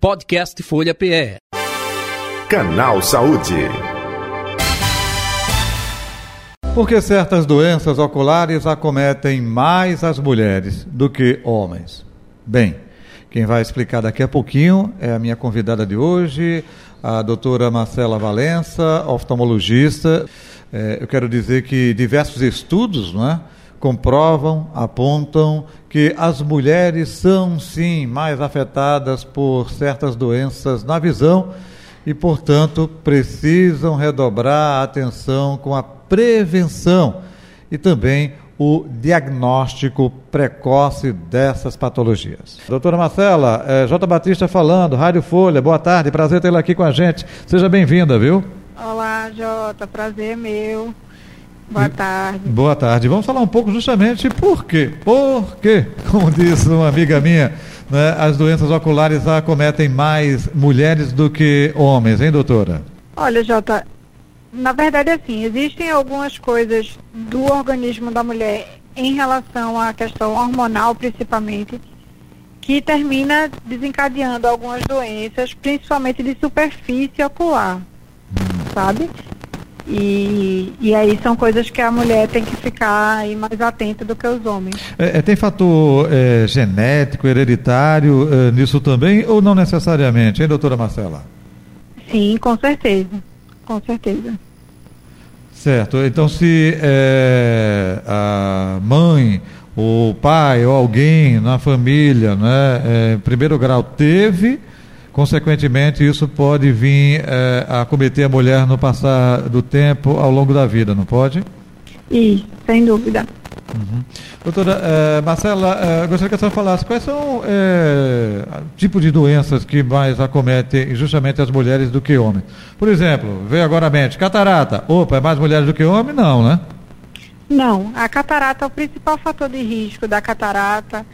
Podcast Folha PE. Canal Saúde. Porque certas doenças oculares acometem mais as mulheres do que homens. Bem, quem vai explicar daqui a pouquinho é a minha convidada de hoje, a doutora Marcela Valença, oftalmologista. É, eu quero dizer que diversos estudos não é, comprovam, apontam que as mulheres são sim mais afetadas por certas doenças na visão e, portanto, precisam redobrar a atenção com a prevenção e também o diagnóstico precoce dessas patologias. Doutora Marcela, é, J. Batista falando, Rádio Folha, boa tarde, prazer tê-la aqui com a gente. Seja bem-vinda, viu? Olá, Jota, prazer meu. Boa tarde. Boa tarde. Vamos falar um pouco justamente por quê? Por quê? Como disse uma amiga minha, né, as doenças oculares acometem mais mulheres do que homens, hein, doutora? Olha, Jota, na verdade, assim, existem algumas coisas do organismo da mulher em relação à questão hormonal, principalmente, que termina desencadeando algumas doenças, principalmente de superfície ocular, sabe? E, e aí são coisas que a mulher tem que ficar aí mais atenta do que os homens. É, é tem fator é, genético, hereditário é, nisso também, ou não necessariamente, hein, doutora Marcela? Sim, com certeza com certeza. Certo. Então, se é, a mãe, o pai ou alguém na família, né, é, em primeiro grau teve, consequentemente, isso pode vir é, a cometer a mulher no passar do tempo ao longo da vida, não pode? Isso, sem dúvida. Uhum. Doutora eh, Marcela, eh, gostaria que a senhora falasse quais são eh, tipos de doenças que mais acometem justamente as mulheres do que homens. Por exemplo, veio agora a mente, catarata. Opa, é mais mulheres do que homens? Não, né? Não, a catarata, o principal fator de risco da catarata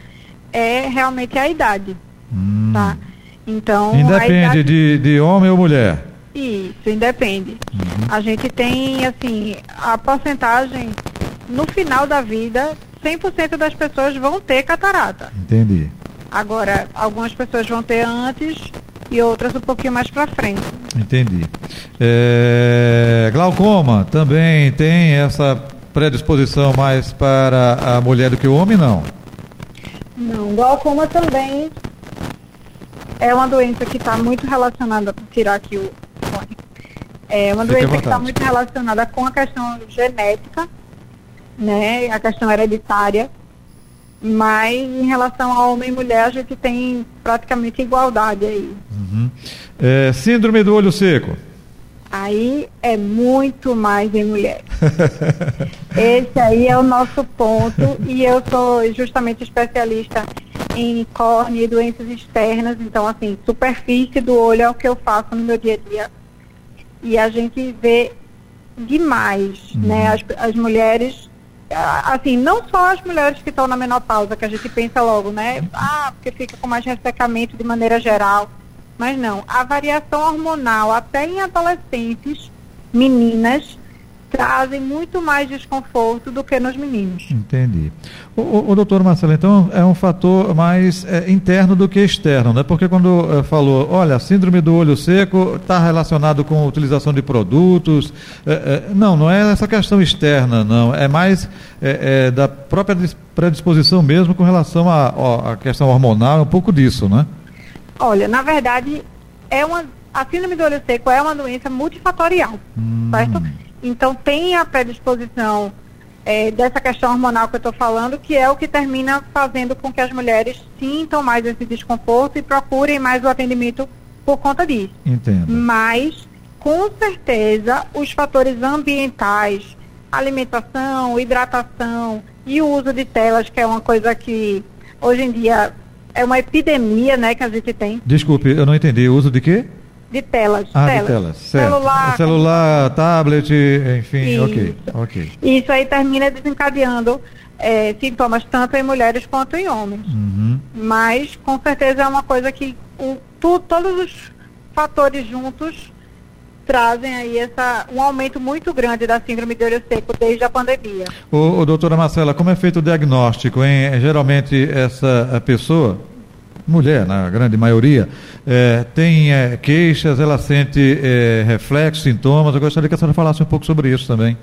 é realmente a idade. Hum. Tá? Então, independe idade... de, de homem ou mulher? Isso, independe. Uhum. A gente tem, assim, a porcentagem no final da vida, 100% das pessoas vão ter catarata. Entendi. Agora, algumas pessoas vão ter antes e outras um pouquinho mais para frente. Entendi. É, glaucoma também tem essa predisposição mais para a mulher do que o homem, não? Não, glaucoma também é uma doença que está muito relacionada, vou tirar aqui o fone, é uma Fique doença que está muito relacionada com a questão genética né, a questão hereditária, mas em relação a homem e mulher a gente tem praticamente igualdade aí. Uhum. É, síndrome do olho seco. Aí é muito mais em mulher. Esse aí é o nosso ponto e eu sou justamente especialista em córnea e doenças externas, então assim, superfície do olho é o que eu faço no meu dia a dia. E a gente vê demais, né, uhum. né, as, as mulheres assim, não só as mulheres que estão na menopausa, que a gente pensa logo, né? Ah, porque fica com mais ressecamento de maneira geral. Mas não, a variação hormonal, até em adolescentes, meninas, trazem muito mais desconforto do que nos meninos. Entendi. O, o, o doutor Marcelo, então, é um fator mais é, interno do que externo, né? Porque quando é, falou, olha, a síndrome do olho seco está relacionado com a utilização de produtos, é, é, não, não é essa questão externa, não, é mais é, é, da própria predisposição mesmo com relação à questão hormonal, um pouco disso, né? Olha, na verdade, é uma, a síndrome do olho seco é uma doença multifatorial, hum. certo? Então tem a predisposição é, dessa questão hormonal que eu estou falando, que é o que termina fazendo com que as mulheres sintam mais esse desconforto e procurem mais o atendimento por conta disso. Entendo. Mas, com certeza, os fatores ambientais, alimentação, hidratação e o uso de telas, que é uma coisa que hoje em dia é uma epidemia, né, que a gente tem. Desculpe, eu não entendi. O uso de quê? De telas. Ah, telas. de telas, certo. Celular, celular tablet, enfim, Isso. ok, ok. Isso aí termina desencadeando é, sintomas tanto em mulheres quanto em homens. Uhum. Mas, com certeza, é uma coisa que o, tu, todos os fatores juntos trazem aí essa, um aumento muito grande da síndrome de olho seco desde a pandemia. O, o doutora Marcela, como é feito o diagnóstico? Hein? Geralmente essa pessoa mulher, na grande maioria, é, tem é, queixas, ela sente é, reflexos, sintomas. Eu gostaria que a senhora falasse um pouco sobre isso também.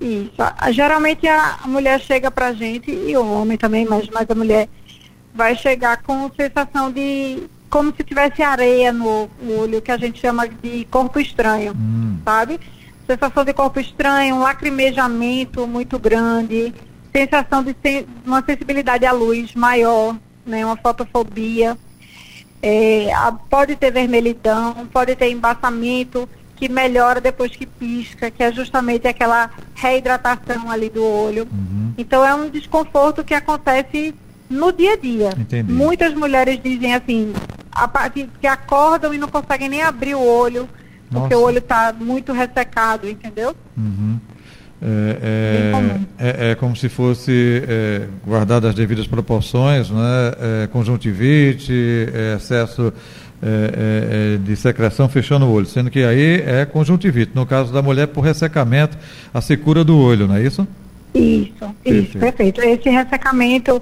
Isso. Geralmente a mulher chega pra gente, e o homem também, mas mais a mulher, vai chegar com sensação de como se tivesse areia no olho, que a gente chama de corpo estranho, hum. sabe? Sensação de corpo estranho, um lacrimejamento muito grande, sensação de uma sensibilidade à luz maior, né? Uma fotofobia. É, pode ter vermelhidão, pode ter embaçamento que melhora depois que pisca, que é justamente aquela reidratação ali do olho. Uhum. Então é um desconforto que acontece no dia a dia. Entendi. Muitas mulheres dizem assim, a partir que acordam e não conseguem nem abrir o olho, Nossa. porque o olho está muito ressecado, entendeu? Uhum. É, é, é, é, como se fosse é, guardado as devidas proporções, né? É, conjuntivite, é, excesso é, de secreção fechando o olho, sendo que aí é conjuntivite. No caso da mulher, por ressecamento, a secura do olho, não é isso? Isso, perfeito. isso, perfeito. Esse ressecamento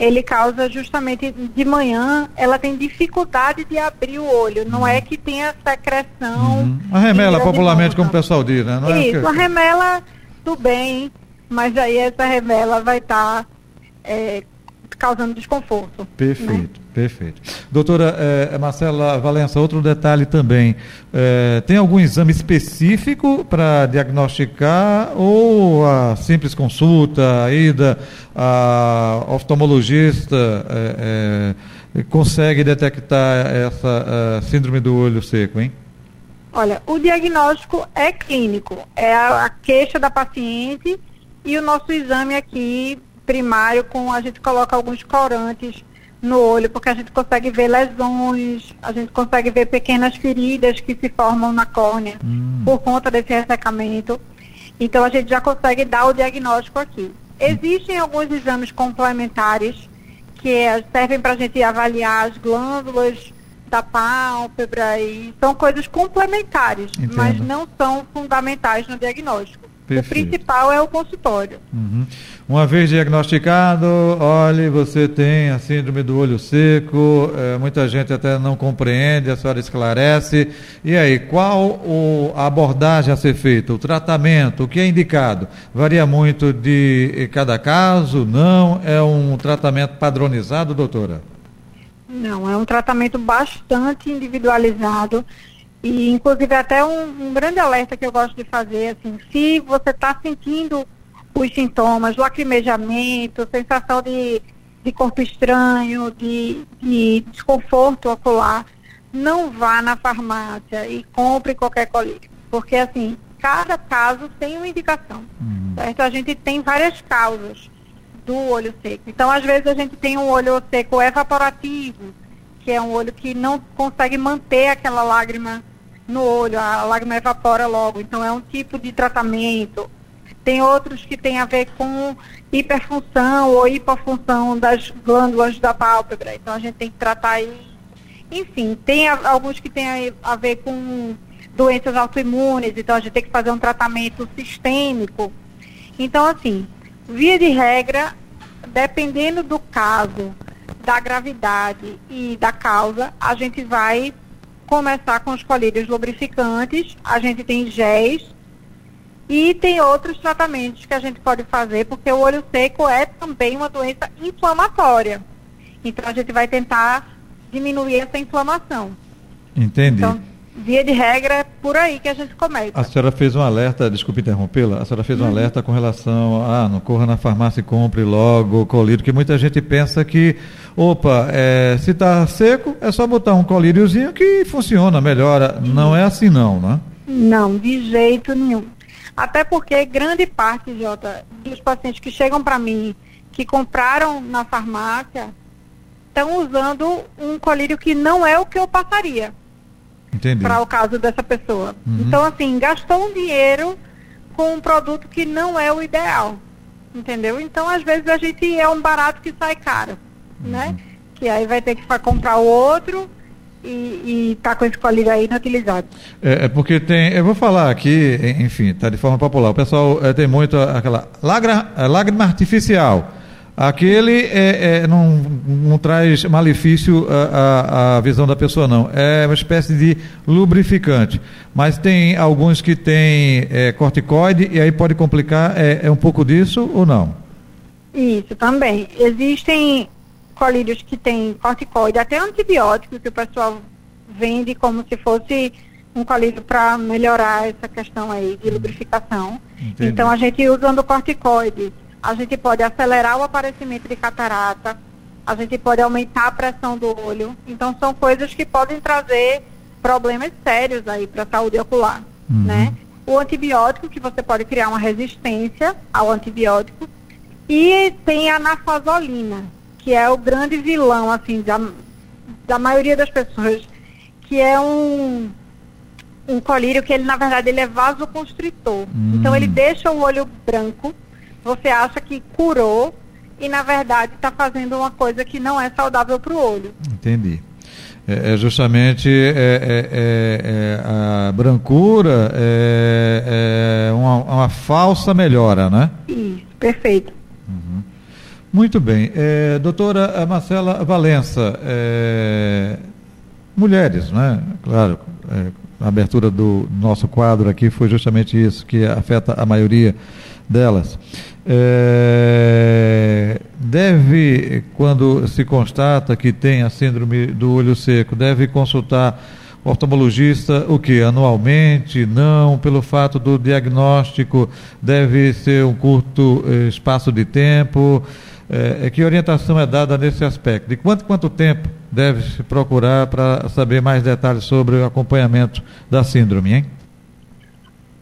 ele causa justamente de manhã, ela tem dificuldade de abrir o olho. Não é que tenha secreção. Uhum. A remela, popularmente, como o pessoal diz, né? Não é Isso, a remela, tudo bem, mas aí essa remela vai estar tá, é, causando desconforto. Perfeito. Né? Perfeito. Doutora é, Marcela Valença, outro detalhe também. É, tem algum exame específico para diagnosticar ou a simples consulta, a ida a oftalmologista é, consegue detectar essa síndrome do olho seco, hein? Olha, o diagnóstico é clínico, é a, a queixa da paciente e o nosso exame aqui primário com a gente coloca alguns corantes no olho, porque a gente consegue ver lesões, a gente consegue ver pequenas feridas que se formam na córnea hum. por conta desse ressecamento. Então a gente já consegue dar o diagnóstico aqui. Existem alguns exames complementares que é, servem para a gente avaliar as glândulas da pálpebra e são coisas complementares, Entendo. mas não são fundamentais no diagnóstico. Perfeito. O principal é o consultório. Uhum. Uma vez diagnosticado, olhe, você tem a síndrome do olho seco, é, muita gente até não compreende, a senhora esclarece. E aí, qual o, a abordagem a ser feita, o tratamento, o que é indicado? Varia muito de cada caso? Não? É um tratamento padronizado, doutora? Não, é um tratamento bastante individualizado e, inclusive, até um, um, grande alerta que eu gosto de fazer, assim, se você está sentindo os sintomas, lacrimejamento, sensação de, de corpo estranho, de, de desconforto ocular, não vá na farmácia e compre qualquer colírio. Porque, assim, cada caso tem uma indicação, uhum. certo? A gente tem várias causas do olho seco. Então, às vezes, a gente tem um olho seco evaporativo, que é um olho que não consegue manter aquela lágrima no olho, a lágrima evapora logo. Então é um tipo de tratamento. Tem outros que têm a ver com hiperfunção ou hipofunção das glândulas da pálpebra. Então a gente tem que tratar aí. Enfim, tem alguns que têm a, a ver com doenças autoimunes, então a gente tem que fazer um tratamento sistêmico. Então, assim, via de regra, dependendo do caso, da gravidade e da causa, a gente vai começar com os colírios lubrificantes, a gente tem géis e tem outros tratamentos que a gente pode fazer, porque o olho seco é também uma doença inflamatória. Então a gente vai tentar diminuir essa inflamação. Entendi. Então, via de regra, é por aí que a gente começa. A senhora fez um alerta, desculpe interrompê-la, a senhora fez um uhum. alerta com relação a, ah, não corra na farmácia e compre logo o colírio, que muita gente pensa que, opa, é, se está seco, é só botar um colíriozinho que funciona, melhora. Não é assim não, né? Não, de jeito nenhum. Até porque grande parte, Jota, dos pacientes que chegam para mim, que compraram na farmácia, estão usando um colírio que não é o que eu passaria para o caso dessa pessoa. Uhum. Então, assim, gastou um dinheiro com um produto que não é o ideal. Entendeu? Então, às vezes, a gente é um barato que sai caro, uhum. né? Que aí vai ter que comprar o outro e, está com esse colírio aí inutilizado. É, é, porque tem, eu vou falar aqui, enfim, está de forma popular. O pessoal é, tem muito aquela lágrima, lágrima artificial. Aquele é, é, não, não traz malefício à, à, visão da pessoa, não. É uma espécie de lubrificante. Mas tem alguns que têm é, corticoide e aí pode complicar. É, é um pouco disso ou não? Isso, também. Existem colírios que têm corticoide, até antibiótico, que o pessoal vende como se fosse um colírio para melhorar essa questão aí de lubrificação. Entendi. Então a gente usando corticoide, a gente pode acelerar o aparecimento de catarata, a gente pode aumentar a pressão do olho. Então são coisas que podem trazer problemas sérios aí para a saúde ocular, uhum. né? O antibiótico, que você pode criar uma resistência ao antibiótico. E tem a nafazolina, que é o grande vilão, assim, da, da maioria das pessoas, que é um, um colírio que ele, na verdade, ele é vasoconstritor. Hum. Então ele deixa o olho branco, você acha que curou e na verdade está fazendo uma coisa que não é saudável para o olho. Entendi. É, é justamente é, é, é, é a brancura é, uma, uma, falsa melhora, né? Isso, perfeito. Uhum. Muito bem. doutora Marcela Valença, mulheres, né? Claro, a abertura do nosso quadro aqui foi justamente isso, que afeta a maioria delas. É, deve, quando se constata que tem a síndrome do olho seco, deve consultar o oftalmologista o que? Anualmente? Não, pelo fato do diagnóstico deve ser um curto eh, espaço de tempo. É, que orientação é dada nesse aspecto? De quanto quanto tempo deve se procurar para saber mais detalhes sobre o acompanhamento da síndrome, hein?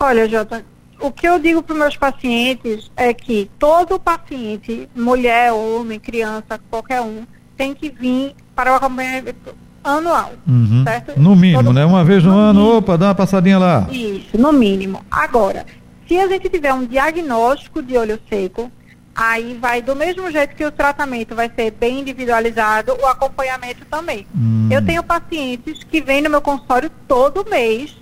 Olha, Jota, o que eu digo para os meus pacientes é que todo paciente, mulher, homem, criança, qualquer um, tem que vir para o acompanhamento anual, uhum. certo? No mínimo, todo... né? Uma vez no, no ano, mínimo. opa, dá uma passadinha lá. Isso, no mínimo. Agora, se a gente tiver um diagnóstico de olho seco, aí vai do mesmo jeito que o tratamento vai ser bem individualizado, o acompanhamento também. Hum. Eu tenho pacientes que vêm no meu consultório todo mês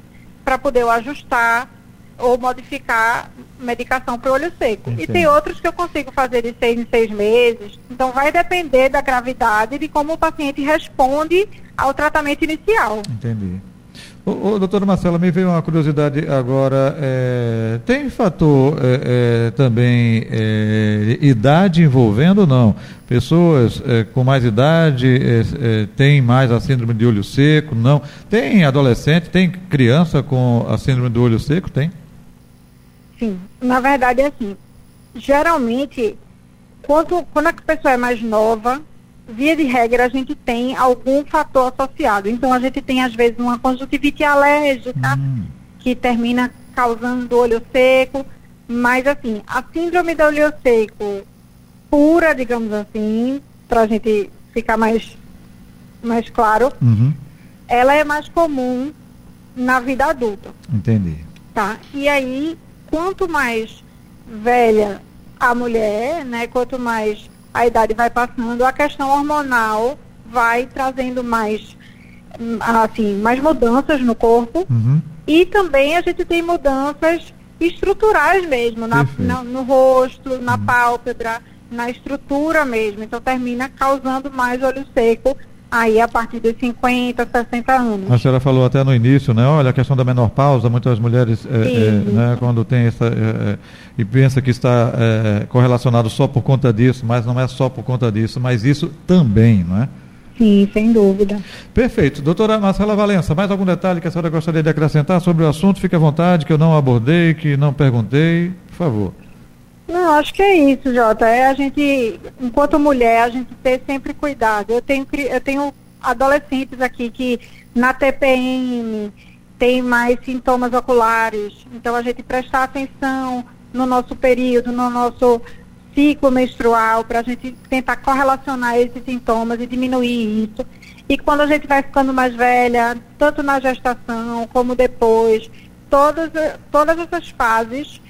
para poder eu ajustar ou modificar medicação para o olho seco. Entendi. E tem outros que eu consigo fazer de seis em seis meses. Então vai depender da gravidade e de como o paciente responde ao tratamento inicial. Entendi. Ô, ô, doutora Marcela, me veio uma curiosidade agora. É, tem fator é, é, também é, idade envolvendo ou não? Pessoas é, com mais idade é, têm mais a síndrome de olho seco? Não. Tem adolescente, tem criança com a síndrome do olho seco? Tem? Sim, na verdade é assim. Geralmente, quando, quando a pessoa é mais nova, via de regra, a gente tem algum fator associado. Então, a gente tem, às vezes, uma conjuntivite alérgica, hum. que termina causando olho seco. Mas, assim, a síndrome do olho seco pura, digamos assim, para a gente ficar mais, mais claro, uhum. ela é mais comum na vida adulta. Entendi. Tá? E aí, quanto mais velha a mulher, né, quanto mais a idade vai passando, a questão hormonal vai trazendo mais, assim, mais mudanças no corpo. Uhum. E também a gente tem mudanças estruturais mesmo, na, na no rosto, na uhum. pálpebra, na estrutura mesmo. Então termina causando mais olho seco aí a partir dos 50, 60 anos. A senhora falou até no início, né? Olha, a questão da menopausa, muitas mulheres, é, é, né, quando tem essa. É, e pensa que está correlacionado só por conta disso, mas não é só por conta disso, mas isso também, não é? Sim, sem dúvida. Perfeito. Doutora Marcela Valença, mais algum detalhe que a senhora gostaria de acrescentar sobre o assunto? Fique à vontade, que eu não abordei, que não perguntei. Por favor. Não, acho que é isso, Jota. É a gente, enquanto mulher, a gente ter sempre cuidado. Eu tenho, eu tenho adolescentes aqui que na TPM tem mais sintomas oculares. Então a gente prestar atenção no nosso período, no nosso ciclo menstrual, para a gente tentar correlacionar esses sintomas e diminuir isso. E quando a gente vai ficando mais velha, tanto na gestação como depois, todas, todas essas fases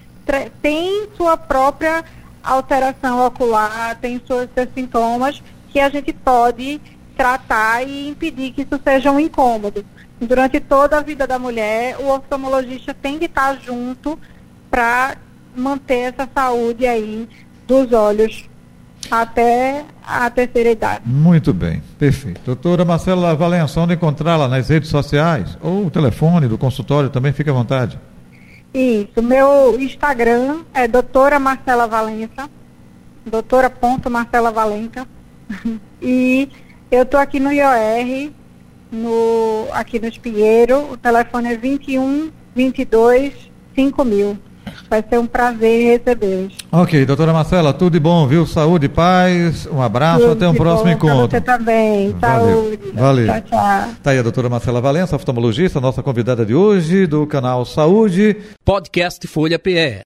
tem sua própria alteração ocular, tem seus, seus sintomas que a gente pode tratar e impedir que isso seja um incômodo. Durante toda a vida da mulher, o oftalmologista tem que estar junto para manter essa saúde aí dos olhos até a terceira idade. Muito bem, perfeito. Doutora Marcela Valença, onde encontrá-la? Nas redes sociais? Ou o telefone do consultório também, fique à vontade. Isso, meu Instagram é doutora Marcela Valença, doutora ponto Marcela Valença, e eu estou aqui no IOR, no, aqui no Espinheiro, o telefone é 21 22 5000. Vai ser um prazer recebê-los. Ok, doutora Marcela, tudo de bom, viu? Saúde, paz, um abraço, tudo até um próximo encontro. Você também, Valeu. saúde. Valeu. Tchau, tchau. Tá aí a doutora Marcela Valença, oftalmologista, nossa convidada de hoje, do canal Saúde. Podcast Folha PE.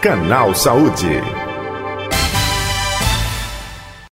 Canal Saúde.